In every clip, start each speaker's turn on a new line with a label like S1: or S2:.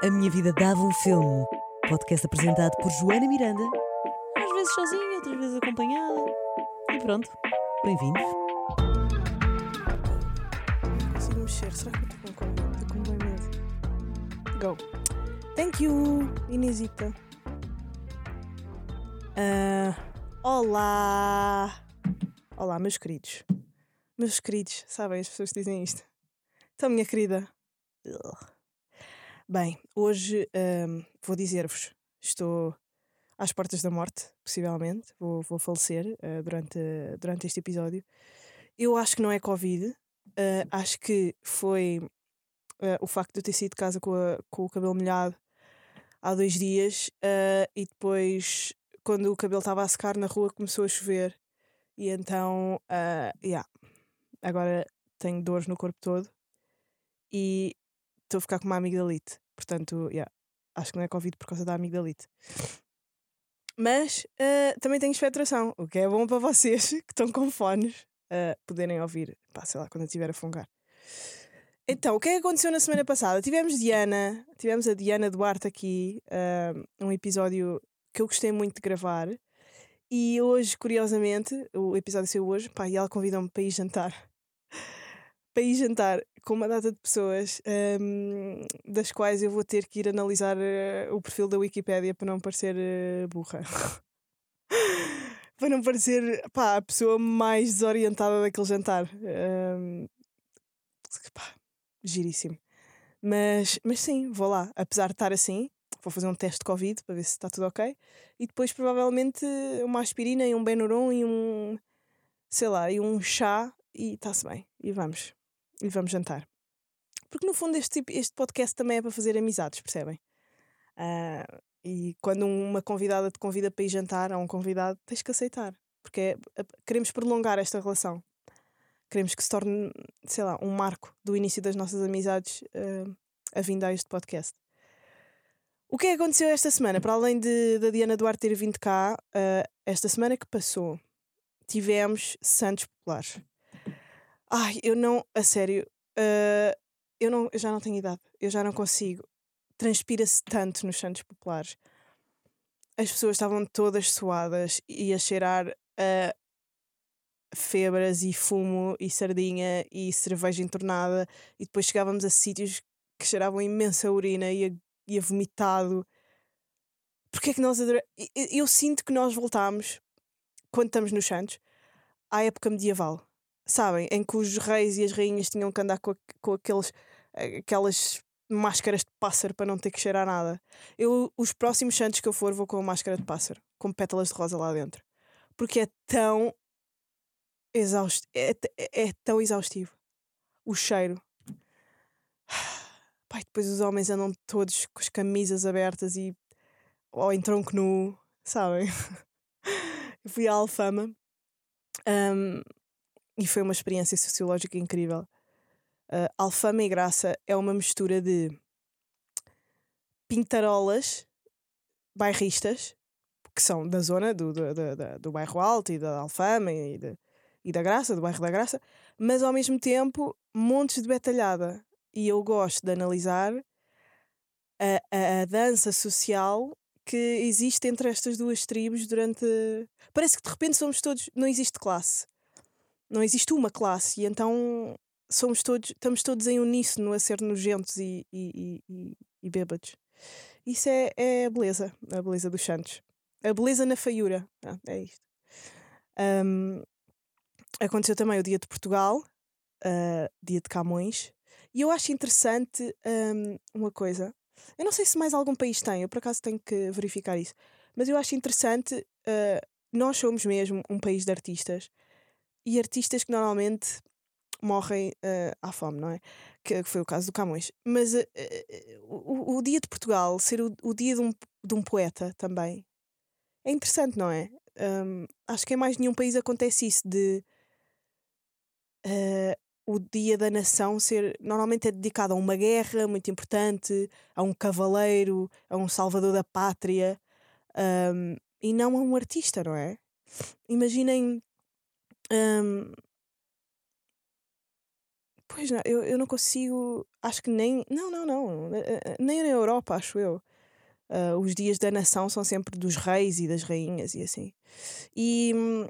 S1: A Minha Vida Dava um Filme. Podcast apresentado por Joana Miranda. Às vezes sozinha, outras vezes acompanhada. E pronto, bem-vindos.
S2: Não consigo mexer. Será que eu estou com Covid? Estou com bem medo. Go. Thank you, Inesita. Ah, olá! Olá, meus queridos. Meus queridos, sabem as pessoas que dizem isto? Então, minha querida. Ugh. Bem, hoje ahm, vou dizer-vos: estou às portas da morte, possivelmente. Vou, vou falecer ah, durante, durante este episódio. Eu acho que não é Covid. ah, acho que foi ah, o facto de eu ter saído de casa com, a- com o cabelo molhado há dois dias e depois, quando o cabelo estava a secar na rua, começou a chover. E então, ah, yeah, agora tenho dores no corpo todo e estou a ficar com uma amigdalite. Portanto, yeah, acho que não é Covid por causa da amigdalite. Mas ah, também tenho expectoração, o que é bom para vocês que estão com fones ah, poderem ouvir, pá, sei lá, quando eu estiver a fungar. Então, o que é que aconteceu na semana passada? Tivemos Diana, tivemos a Diana Duarte aqui, ah, um episódio que eu gostei muito de gravar. E hoje, curiosamente, o episódio saiu hoje, pá, e ela convidou-me para ir jantar. Para ir jantar com uma data de pessoas ahm, das quais eu vou ter que ir analisar eh, o perfil da Wikipédia para não parecer eh, burra. para não parecer, pá, a pessoa mais desorientada daquele jantar. Ahm, pá, giríssimo. Mas, mas sim, vou lá. Apesar de estar assim, vou fazer um teste de Covid para ver se está tudo ok. E depois, provavelmente, uma aspirina e um Benuron e um, sei lá, e um chá e está-se bem. E vamos. E vamos jantar. Porque no fundo este, tipo- este podcast também é para fazer amizades, percebem? Ah, e quando uma convidada te convida para ir jantar a um convidado, tens que aceitar. Porque é- queremos prolongar esta relação. Queremos que se torne, sei lá, um marco do início das nossas amizades ah, a vinda a este podcast. O que é que aconteceu esta semana? Para além de, da Diana Duarte ter vindo cá, ah, esta semana que passou, tivemos Santos Populares. Ai, eu não, a sério, ah, eu, não, eu já não tenho idade, eu já não consigo. Transpira-se tanto nos Santos Populares. As pessoas estavam todas suadas e a cheirar a febras e fumo e sardinha e cerveja entornada e depois chegávamos a sítios que cheiravam imensa urina e a, e a vomitado. Porque é que nós adoramos? Eu sinto que nós voltámos, quando estamos nos Santos, à época medieval. Sabem? Em que os reis e as rainhas tinham que andar com, com aqueles, aquelas máscaras de pássaro para não ter que cheirar nada. Eu, os próximos Santos que eu for, vou com a máscara de pássaro, com pétalas de rosa lá dentro. Porque é tão exaustivo. É, é- é tão exaustivo. O cheiro. Pai, depois os homens andam todos com as camisas abertas e ou em tronco nu, sabem? Eu fui à Alfama ahm, e foi uma experiência sociológica incrível. Ah, Alfama e Graça é uma mistura de pintarolas bairristas, que são da zona do, do, do, do- do bairro Alto e da Alfama e, de- e da Graça, do bairro da Graça, mas ao mesmo tempo montes de betalhada. E eu gosto de analisar a, a, a dança social que existe entre estas duas tribos durante. Parece que de repente somos todos. Não existe classe. Não existe uma classe. E então somos todos, estamos todos em uníssono a ser nojentos e, e, e, e, bêbados. Isso é, é a beleza, a beleza dos Santos. A beleza na feiura. Ah, é isto. Ahm, aconteceu também o Dia de Portugal, ah, Dia de Camões. E eu acho interessante ahm, uma coisa. Eu não sei se mais algum país tem, eu por acaso tenho que verificar isso. Mas eu acho interessante, ah, nós somos mesmo um país de artistas e artistas que normalmente morrem ah, à fome, não é? Que, que foi o caso do Camões. Mas ah, ah, o, o dia de Portugal ser o, o dia de um, de um poeta também é interessante, não é? Ahm, acho que em mais nenhum país acontece isso de o dia da nação ser normalmente é dedicado a uma guerra muito importante, a um cavaleiro, a um salvador da pátria ahm, e não a um artista, não é? Imaginem. Ahm, Pois não, eu, eu não consigo. Acho que nem. Não, não, não. eh, eh, Nem na Europa, acho eu. Ah, os dias da nação são sempre dos reis e das rainhas e assim. E hum,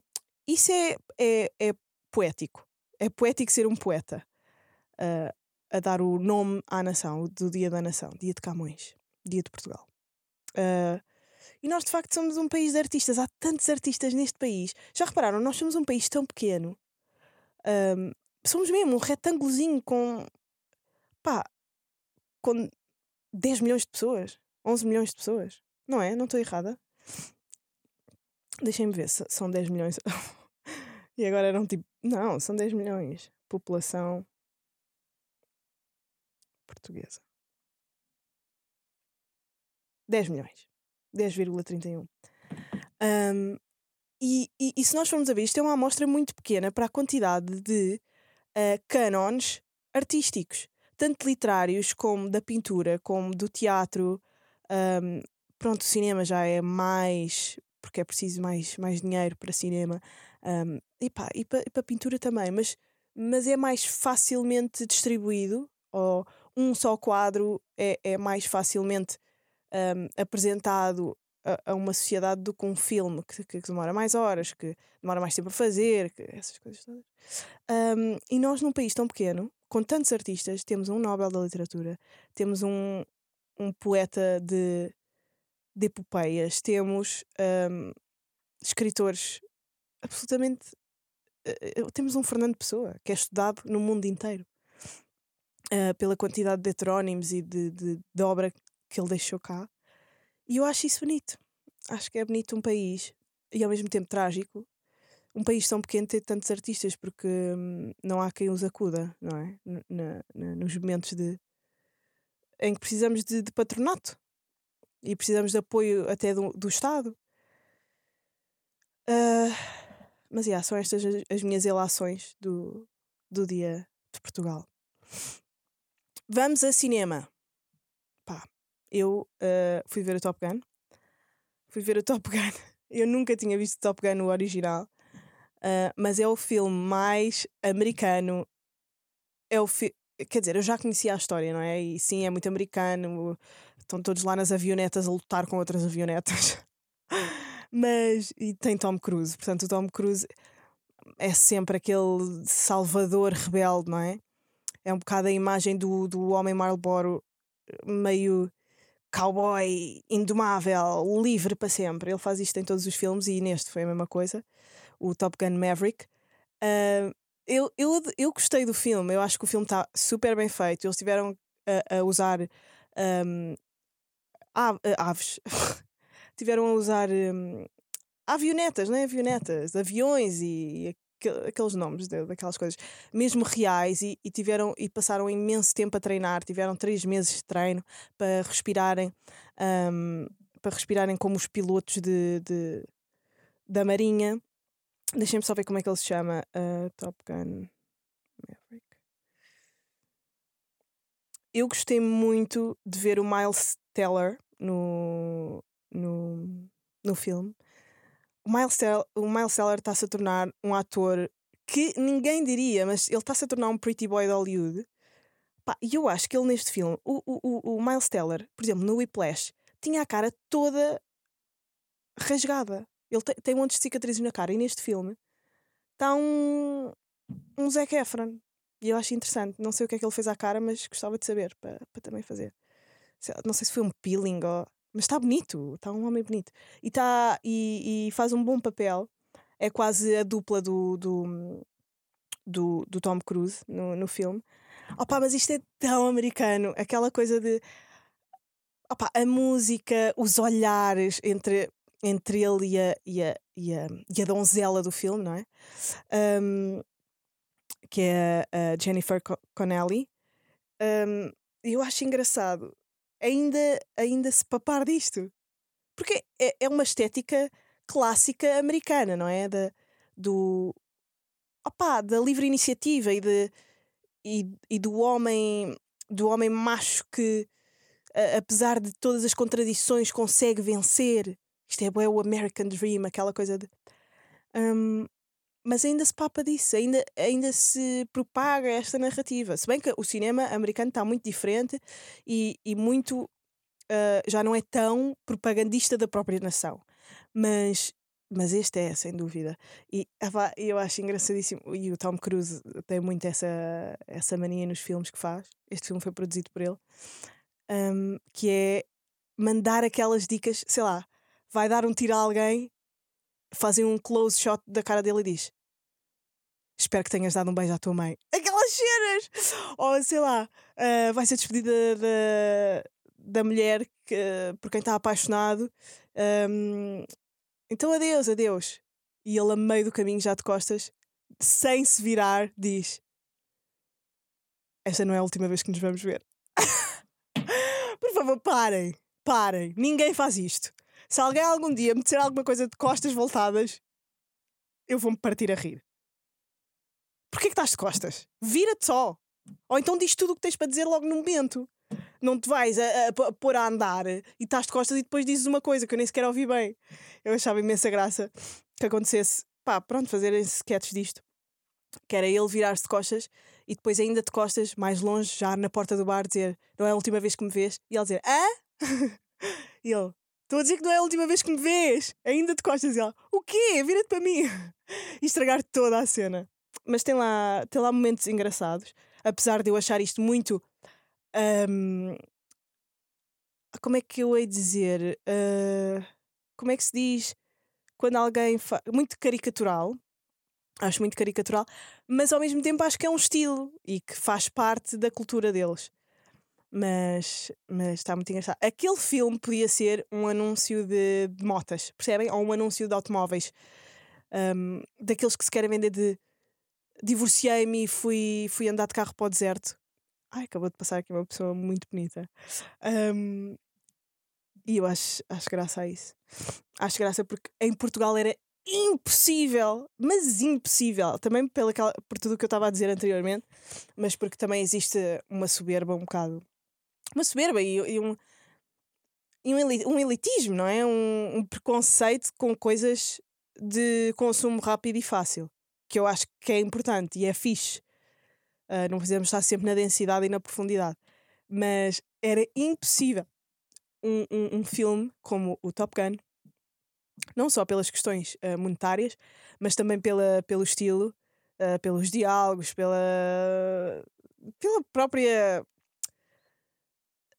S2: isso é, é, é poético. É poético ser um poeta ah, a dar o nome à nação, do Dia da Nação, Dia de Camões, Dia de Portugal. Ah, e nós, de facto, somos um país de artistas. Há tantos artistas neste país. Já repararam? Nós somos um país tão pequeno. Ahm, somos mesmo um retângulozinho com. pá. com 10 milhões de pessoas. 11 milhões de pessoas. Não é? Não estou errada? Deixem-me ver são 10 milhões. e agora eram tipo. Não, são 10 milhões. População portuguesa. 10 milhões. 10,31. Um, e, e, e se nós formos a ver, isto é uma amostra muito pequena para a quantidade de uh, cânones artísticos, tanto literários como da pintura, como do teatro. Um, pronto, o cinema já é mais, porque é preciso mais, mais dinheiro para cinema. Um, e, pá, e para a pintura também, mas, mas é mais facilmente distribuído, ou um só quadro é, é mais facilmente um, apresentado a, a uma sociedade do que um filme que, que demora mais horas, que demora mais tempo a fazer, que, essas coisas todas. Um, e nós, num país tão pequeno, com tantos artistas, temos um Nobel da Literatura, temos um, um poeta de, de epopeias, temos um, escritores absolutamente. Uh, temos um Fernando Pessoa que é estudado no mundo inteiro uh, pela quantidade de heterónimos e de, de, de obra que ele deixou cá. E eu acho isso bonito. Acho que é bonito um país e ao mesmo tempo trágico. Um país tão pequeno ter tantos artistas porque hum, não há quem os acuda, não é? Na, na, nos momentos de em que precisamos de, de, patronato e precisamos de apoio até do, do Estado. Uh, mas yeah, são estas as, as minhas relações do, do dia de Portugal. Vamos a cinema. Eu uh, fui ver o Top Gun. Fui ver o Top Gun. Eu nunca tinha visto o Top Gun no original. Uh, mas é o filme mais americano. É o fi Quer dizer, eu já conhecia a história, não é? E sim, é muito americano. Estão todos lá nas avionetas a lutar com outras avionetas. mas. E tem Tom Cruise. Portanto, o Tom Cruise é sempre aquele salvador rebelde, não é? É um bocado a imagem do, do homem Marlboro meio cowboy indomável, livre para sempre. Ele faz isto em todos os filmes e neste foi a mesma coisa. O Top Gun Maverick. Uh, eu, eu, eu gostei do filme, eu acho que o filme está super bem feito. Eles tiveram a, a usar um, aves, tiveram a usar um, avionetas, não é? Avionetas, aviões e, aqueles nomes daquelas coisas, mesmo reais, e, e, tiveram e passaram imenso tempo a treinar, tiveram três meses de treino para respirarem, um, para respirarem como os pilotos de, de da Marinha. Deixem-me só ver como é que ele se chama. Uh, Top Gun Maverick. Eu gostei muito de ver o Miles Teller no, no, no filme o Miles, Teller, está-se a tornar um ator que ninguém diria, mas ele está-se a tornar um pretty boy de Hollywood. E eu acho que ele neste filme, o, o, o Miles Teller, por exemplo, no Whiplash, tinha a cara toda rasgada. Ele te, tem um monte de cicatrizes na cara e neste filme está um, um Zac Efron. E eu acho interessante. Não sei o que é que ele fez à cara, mas gostava de saber para, para também fazer. Não sei se foi um peeling ou mas está bonito, está um homem bonito. E, tá, e, e, faz um bom papel. É quase a dupla do, do, do, do Tom Cruise no, no filme. Opa, mas isto é tão americano. Aquela coisa de. Opa, a música, os olhares entre, entre ele e a, e, a, e, a, e a donzela do filme, não é? Um, que é a Jennifer Connelly. Um, eu acho engraçado ainda, ainda se papar disto. Porque é, é uma estética clássica americana, não é? Da, do, opá, da livre iniciativa e, de, e, e do homem do homem macho que a, apesar de todas as contradições consegue vencer isto é, é o American Dream aquela coisa de um, mas ainda se papa disso, ainda, ainda se propaga esta narrativa. Se bem que o cinema americano está muito diferente e, e muito. Uh, já não é tão propagandista da própria nação. Mas, mas este é, sem dúvida. E eu acho engraçadíssimo. E o Tom Cruise tem muito essa, essa mania nos filmes que faz. Este filme foi produzido por ele. Um, que é mandar aquelas dicas, sei lá, vai dar um tiro a alguém, fazem um close shot da cara dele e diz: Espero que tenhas dado um beijo à tua mãe. Aquelas cenas! Ou sei lá, uh, vai ser despedida da, da mulher que, por quem está apaixonado. Um, então adeus, adeus. E ele, a meio do caminho, já de costas, sem se virar, diz: Esta não é a última vez que nos vamos ver. por favor, parem, parem. Ninguém faz isto. Se alguém algum dia me disser alguma coisa de costas voltadas, eu vou-me partir a rir. Porquê que estás de costas? Vira-te só. Ou então diz tudo o que tens para dizer logo no momento. Não te vais a, a, a pôr a andar e estás de costas e depois dizes uma coisa que eu nem sequer ouvi bem. Eu achava imensa graça que acontecesse. Pá, pronto, fazerem sketches disto. Que era ele virar-se de costas e depois ainda de costas, mais longe, já na porta do bar, dizer não é a última vez que me vês. E ele dizer, hã? e ele, estou a dizer que não é a última vez que me vês. Ainda de costas. E ele, o quê? Vira-te para mim. e estragar toda a cena mas tem lá, tem lá momentos engraçados, apesar de eu achar isto muito. Um, como é que eu hei dizer? Uh, como é que se diz quando alguém faz. Muito caricatural. Acho muito caricatural, mas ao mesmo tempo acho que é um estilo e que faz parte da cultura deles. Mas, mas está muito engraçado. Aquele filme podia ser um anúncio de, de motas, percebem? Ou um anúncio de automóveis. Um, daqueles que se querem vender de divorciei-me e fui, fui andar de carro para o deserto. Ai, acabou de passar aqui uma pessoa muito bonita. Um, e eu acho, acho graça a isso. Acho graça porque em Portugal era impossível, mas impossível. Também pela, por tudo o que eu estava a dizer anteriormente, mas porque também existe uma soberba um bocado. Uma soberba e, e um, e um elitismo, não é? Um, um preconceito com coisas de consumo rápido e fácil que eu acho que é importante e é fixe. Uh, não precisamos estar sempre na densidade e na profundidade. Mas era impossível um, um, um filme como o Top Gun, não só pelas questões uh, monetárias, mas também pela, pelo estilo, uh, pelos diálogos, pela, pela própria.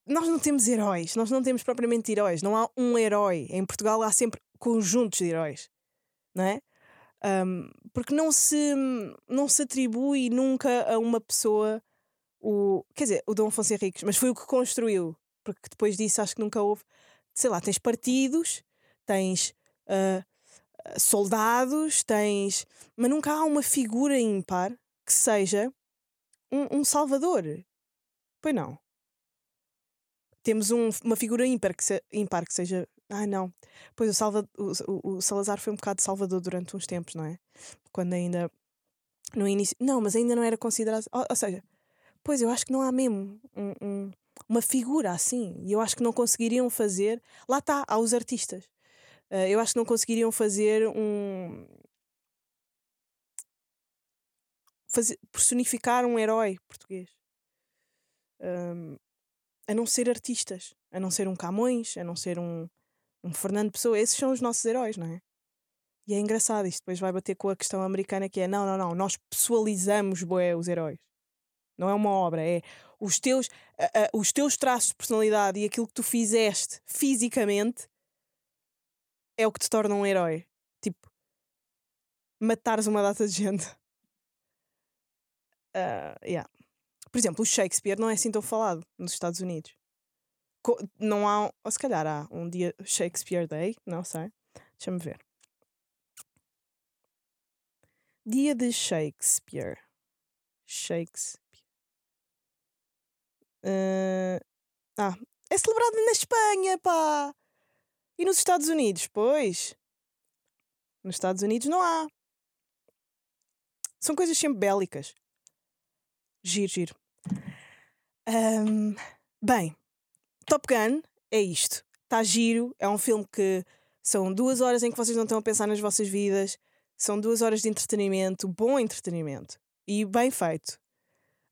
S2: Nós não temos heróis, nós não temos propriamente heróis, não há um herói. Em Portugal há sempre conjuntos de heróis, não é? Um, porque não se, não se atribui nunca a uma pessoa o. Quer dizer, o Dom Afonso Henriques, mas foi o que construiu. Porque depois disso acho que nunca houve. Sei lá, tens partidos, tens uh, soldados, tens. Mas nunca há uma figura ímpar que seja um, um salvador. Pois não. Temos um, uma figura ímpar que, se, ímpar que seja ah, não. Pois o, Salva, o, o, Salazar foi um bocado salvador durante uns tempos, não é? Quando ainda. No início. Não, mas ainda não era considerado. Ou, ou seja, pois eu acho que não há mesmo um, um, uma figura assim. E eu acho que não conseguiriam fazer. Lá está, há os artistas. Uh, eu acho que não conseguiriam fazer um. Fazer, personificar um herói português. Um, a não ser artistas. A não ser um Camões, a não ser um um Fernando Pessoa, esses são os nossos heróis, não é? E é engraçado, isto depois vai bater com a questão americana que é: não, não, não, nós pessoalizamos boé, os heróis. Não é uma obra, é os teus, os teus traços de personalidade e aquilo que tu fizeste fisicamente é o que te torna um herói. Tipo, matares uma data de gente. Uh, yeah. Por exemplo, o Shakespeare não é assim tão falado nos Estados Unidos não há, ou se calhar há um dia Shakespeare Day, não sei. Deixa-me ver. Dia de Shakespeare. Shakespeare. Uh, ah, é celebrado na Espanha, pá! E nos Estados Unidos? Pois. Nos Estados Unidos não há. São coisas sempre bélicas. Giro, giro. Um, bem, Top Gun é isto. Está giro, é um filme que são duas horas em que vocês não estão a pensar nas vossas vidas, São duas horas de entretenimento, bom entretenimento e bem feito.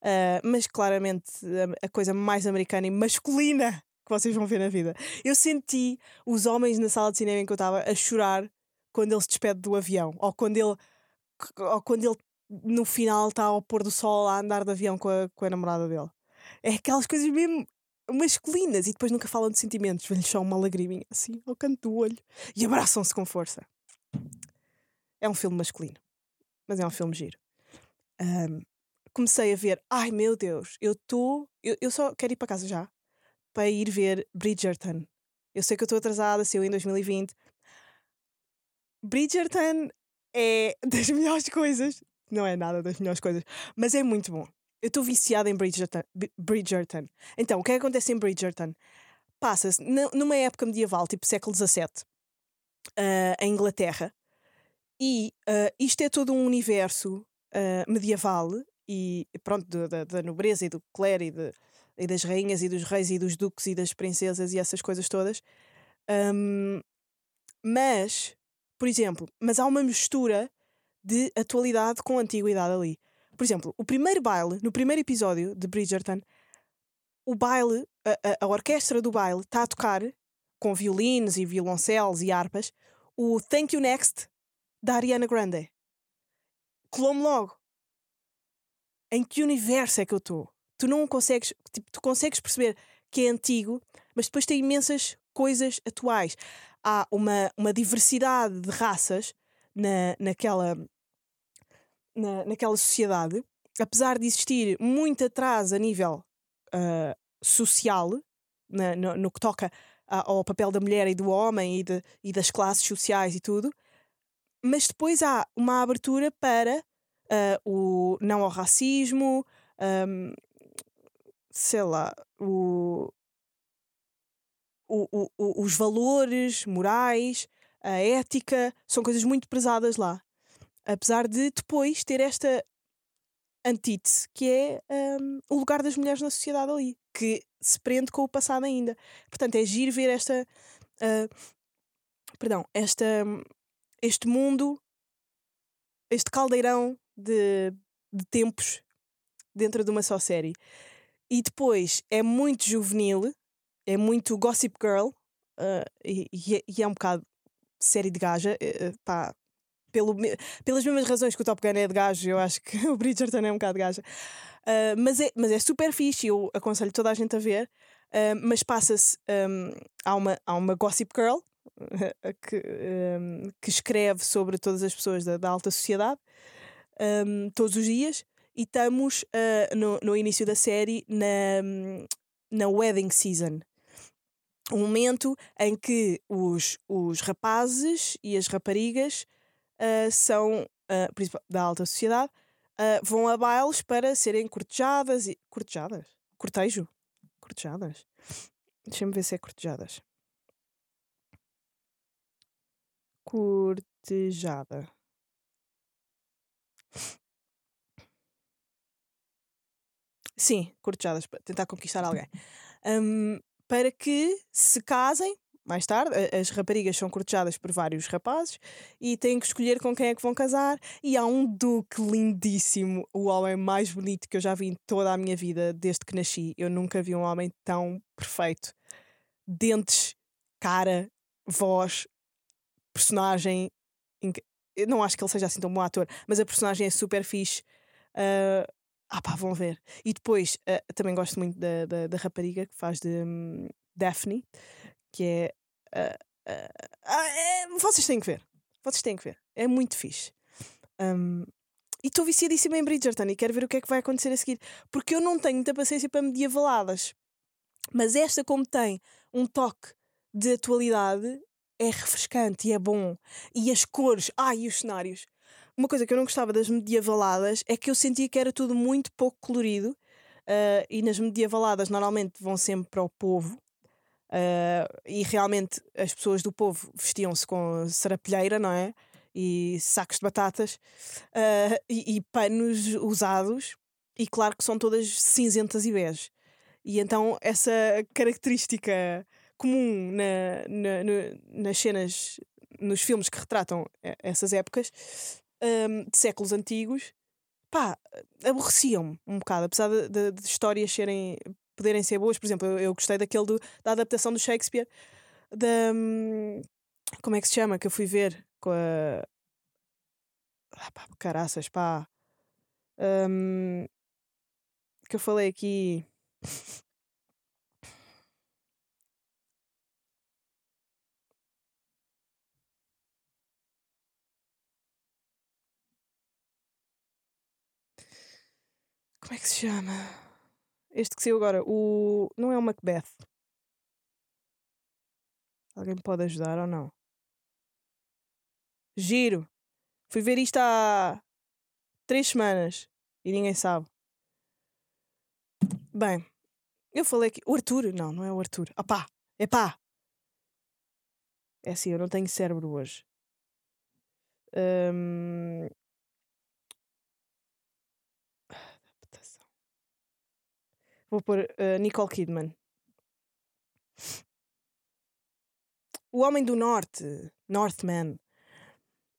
S2: Uh, mas claramente a, a, coisa mais americana e masculina que vocês vão ver na vida. Eu senti os homens na sala de cinema em que eu estava a chorar quando ele se despede do avião, ou quando ele, ou quando ele no final está ao pôr do sol a andar de avião com a, com a namorada dele. É aquelas coisas mesmo masculinas e depois nunca falam de sentimentos, vem-lhes só uma lagriminha assim ao canto do olho e abraçam-se com força. É um filme masculino, mas é um filme giro. Um, comecei a ver, ai meu Deus, eu estou. Eu, eu só quero ir para casa já para ir ver Bridgerton. Eu sei que eu estou atrasada, eu em 2020. Bridgerton é das melhores coisas. Não é nada das melhores coisas, mas é muito bom. Eu estou viciada em Bridgerton, Bridgerton. Então, o que é que acontece em Bridgerton? Passa-se numa época medieval, tipo século XVII, uh, em Inglaterra, e uh, isto é todo um universo uh, medieval e pronto, da, da nobreza e do clero e, de, e, das rainhas e dos reis e dos duques e das princesas e essas coisas todas. Um, mas, por exemplo, mas há uma mistura de atualidade com antiguidade ali. Por exemplo, o primeiro baile, no primeiro episódio de Bridgerton, o baile, a, a, a orquestra do baile está a tocar com violinos e violoncelos e harpas o Thank You Next da Ariana Grande. Colou-me logo. Em que universo é que eu estou? Tu não consegues, tipo, tu consegues perceber que é antigo, mas depois tem imensas coisas atuais. Há uma, uma diversidade de raças na, naquela, na, naquela sociedade, apesar de existir muito atraso a nível uh, social, na, no, no, que toca ao papel da mulher e do homem e, de, e das classes sociais e tudo, mas depois há uma abertura para uh, o não ao racismo, um, sei lá, o, o, o, os valores morais, a ética, são coisas muito pesadas lá. Apesar de depois ter esta antítese, que é um, o lugar das mulheres na sociedade ali, que se prende com o passado ainda. Portanto, é giro ver esta. Uh, perdão, esta, este mundo, este caldeirão de, de tempos dentro de uma só série. E depois é muito juvenil, é muito Gossip Girl, uh, e, e, é, e, é, um bocado série de gaja. Uh, pá, pelo, pelas mesmas razões que o Top Gun é de gajo, eu acho que o Bridgerton é um bocado de gaja. Uh, mas, é, mas é super fixe, eu aconselho toda a gente a ver. Uh, mas passa-se. Um, há, uma, há uma Gossip Girl que, um, que escreve sobre todas as pessoas da, da alta sociedade um, todos os dias. E estamos uh, no, no início da série na, na wedding season um momento em que os, os rapazes e as raparigas uh, são, uh, da alta sociedade, uh, vão a bailes para serem cortejadas e. Cortejadas? Cortejo? Cortejadas? Deixa-me ver se é cortejadas. Cortejada. Sim, cortejadas, para tentar conquistar alguém. Um, para que se casem mais tarde, as raparigas são cortejadas por vários rapazes e têm que escolher com quem é que vão casar. E há um duque lindíssimo, o homem mais bonito que eu já vi em toda a minha vida desde que nasci. Eu nunca vi um homem tão perfeito. Dentes, cara, voz, personagem. Eu não acho que ele seja assim tão bom ator, mas a personagem é super fixe. Uh, ah pá, vão ver. E depois, uh, também gosto muito da, da, da rapariga que faz de um, Daphne, que é Uh, uh, vocês têm que ver. Vocês têm que ver. É muito fixe. Um, e estou viciadíssima em Bridgerton e quero ver o que é que vai acontecer a seguir. Porque eu não tenho muita paciência para medievaladas. Mas esta, como tem um toque de atualidade, é refrescante e é bom. E as cores, ai, e os cenários. Uma coisa que eu não gostava das medievaladas é que eu sentia que era tudo muito pouco colorido. Uh, e nas medievaladas normalmente vão sempre para o povo Uh, e realmente as pessoas do povo vestiam-se com sarapilheira, não é? E sacos de batatas uh, e, e, panos usados, e claro que são todas cinzentas e bege. E então essa característica comum na, na, nas cenas nos filmes que retratam essas épocas um, de séculos antigos, pá, aborreciam-me um bocado, apesar de, de, de, histórias serem, poderem ser boas. Por exemplo, eu, eu gostei daquele do, da adaptação do Shakespeare, da. Um, como é que se chama? Que eu fui ver com a. Ah, pá, caraças, pá. Um, que eu falei aqui. Como é que se chama? Este que saiu agora, o. Não é o Macbeth. Alguém me pode ajudar ou não? Giro. Fui ver isto há três semanas e ninguém sabe. Bem, eu falei que. O Arthur? Não, não é o Arthur. Ah pá! É pá! É assim, eu não tenho cérebro hoje. Um... Vou pôr uh, Nicole Kidman. O Homem do Norte, Northman.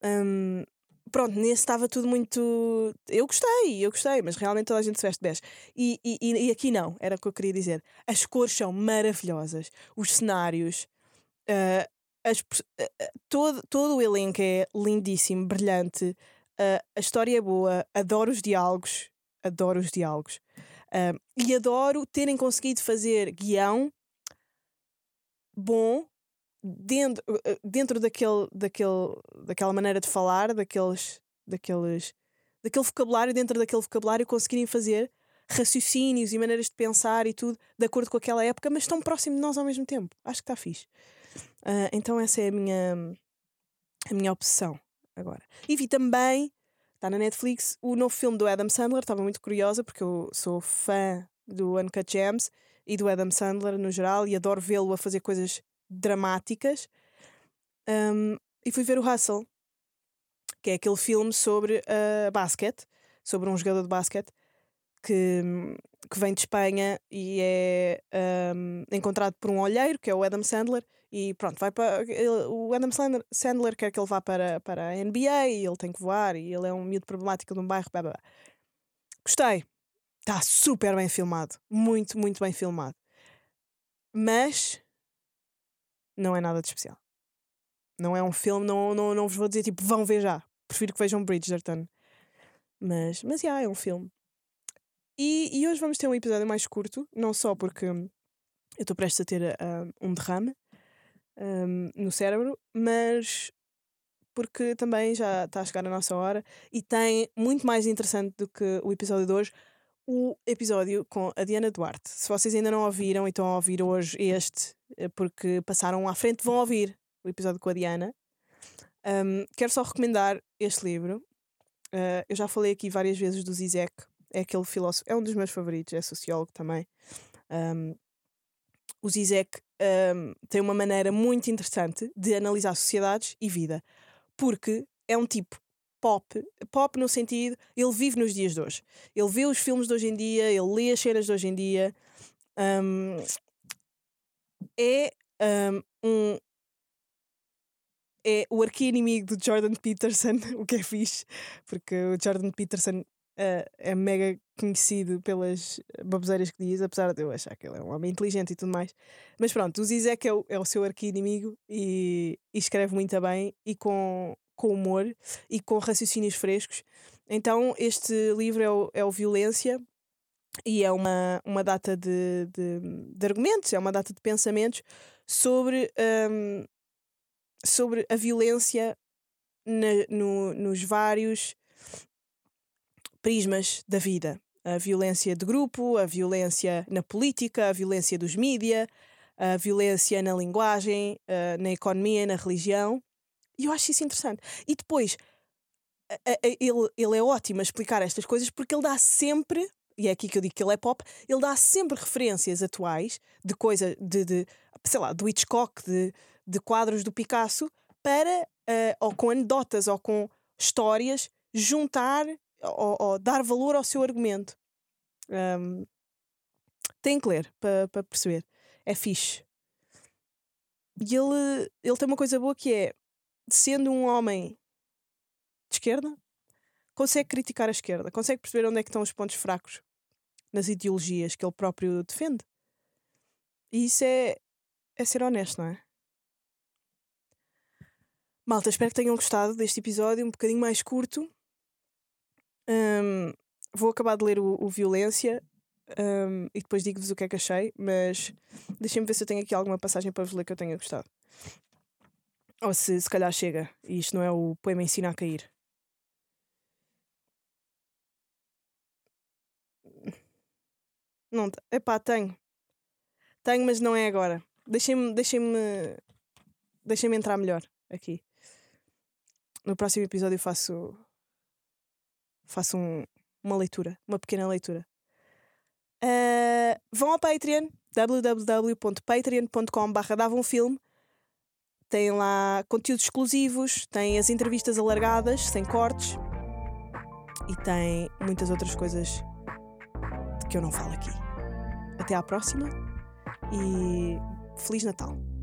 S2: Um, pronto, nesse estava tudo muito. Eu gostei, eu gostei, mas realmente toda a gente se veste bege. E, e, e aqui não, era o que eu queria dizer. As cores são maravilhosas, os cenários, uh, as, uh, todo, todo o elenco é lindíssimo, brilhante, uh, a história é boa, adoro os diálogos, adoro os diálogos. E adoro terem conseguido fazer guião bom dentro, eh, eh, dentro daquele, daquele, daquela maneira de falar, daqueles, daqueles, daquele vocabulário, dentro daquele vocabulário, conseguirem fazer raciocínios e maneiras de pensar e tudo de acordo com aquela época, mas estão próximo de nós ao mesmo tempo. Acho que está fixe. Uh, então essa é a minha, a minha obsessão agora. E vi também, está na Netflix, o novo filme do Adam Sandler. Estava muito curiosa porque eu sou fã do Uncut Gems e do Adam Sandler no geral e adoro vê-lo a fazer coisas dramáticas. Um, e fui ver o Hustle, que é aquele filme sobre uh, basquete, sobre um jogador de basquete que, que vem de Espanha e é um, encontrado por um olheiro, que é o Adam Sandler, e pronto, vai para. Ele, o Adam Sandler, Sandler quer que ele vá para, para a NBA e ele tem que voar e ele é um miúdo problemático de um bairro. Blá, blá, blá. Gostei. Está super bem filmado. Muito, muito bem filmado. Mas não é nada de especial. Não é um filme, não, não, não vos vou dizer tipo, vão ver já. Prefiro que vejam Bridgerton. Mas, mas, já, é um filme. E, e hoje vamos ter um episódio mais curto, não só porque eu estou prestes a ter uh, um derrame um, no cérebro, mas porque também já está a chegar a nossa hora e tem muito mais interessante do que o episódio de hoje, o episódio com a Diana Duarte. Se vocês ainda não ouviram e estão a ouvir hoje este, eh, porque passaram à frente, vão ouvir o episódio com a Diana. Um, quero só recomendar este livro. Uh, eu já falei aqui várias vezes do Zizek, é aquele filósofo, é um dos meus favoritos, é sociólogo também. Um, o Zizek um, tem uma maneira muito interessante de analisar sociedades e vida, porque é um tipo pop. Pop no sentido, ele vive nos dias de hoje. Ele vê os filmes de hoje em dia, ele lê as cenas de hoje em dia. Um, é um, é o arqui-inimigo do Jordan Peterson, o que é fixe, porque o Jordan Peterson uh, é mega conhecido pelas baboseiras que diz, apesar de eu achar que ele é um homem inteligente e tudo mais. Mas pronto, o Zizek é o, é o seu arqui-inimigo e, e, escreve muito bem e com, com humor e com raciocínios frescos. Então, este livro é o, é o Violência e é uma, uma data de, de, de argumentos, é uma data de pensamentos sobre, um, sobre a violência na, no, nos vários prismas da vida. A violência de grupo, a violência na política, a violência dos mídia, a violência na linguagem, uh, na economia, na religião. E eu acho isso interessante. E depois, ele, ele é ótimo a explicar estas coisas porque ele dá sempre, e é aqui que eu digo que ele é pop, ele dá sempre referências atuais de coisa, de, de sei lá, do Hitchcock, de, de quadros do Picasso, para, uh, ou com anedotas, ou com histórias, juntar ou, ou dar valor ao seu argumento. Um, tem que ler para pa perceber. É fixe. E ele, ele tem uma coisa boa que é sendo um homem de esquerda, consegue criticar a esquerda, consegue perceber onde é que estão os pontos fracos nas ideologias que ele próprio defende. E isso é, é ser honesto, não é? Malta, espero que tenham gostado deste episódio, um bocadinho mais curto. Um, vou acabar de ler o, o Violência um, e depois digo-vos o que é que achei, mas deixem-me ver se eu tenho aqui alguma passagem para vos ler que eu tenha gostado. Ou se se calhar chega e isto não é o poema Ensina a Cair. Não, epá, tenho. Tenho, mas não é agora. Deixem-me deixem-me deixem-me entrar melhor aqui. No próximo episódio faço faço um, uma leitura, uma pequena leitura. Uh, vão ao Patreon www.patreon.com.br dava um filme tem lá conteúdos exclusivos, tem as entrevistas alargadas, sem cortes e tem muitas outras coisas que eu não falo aqui. Até à próxima e Feliz Natal!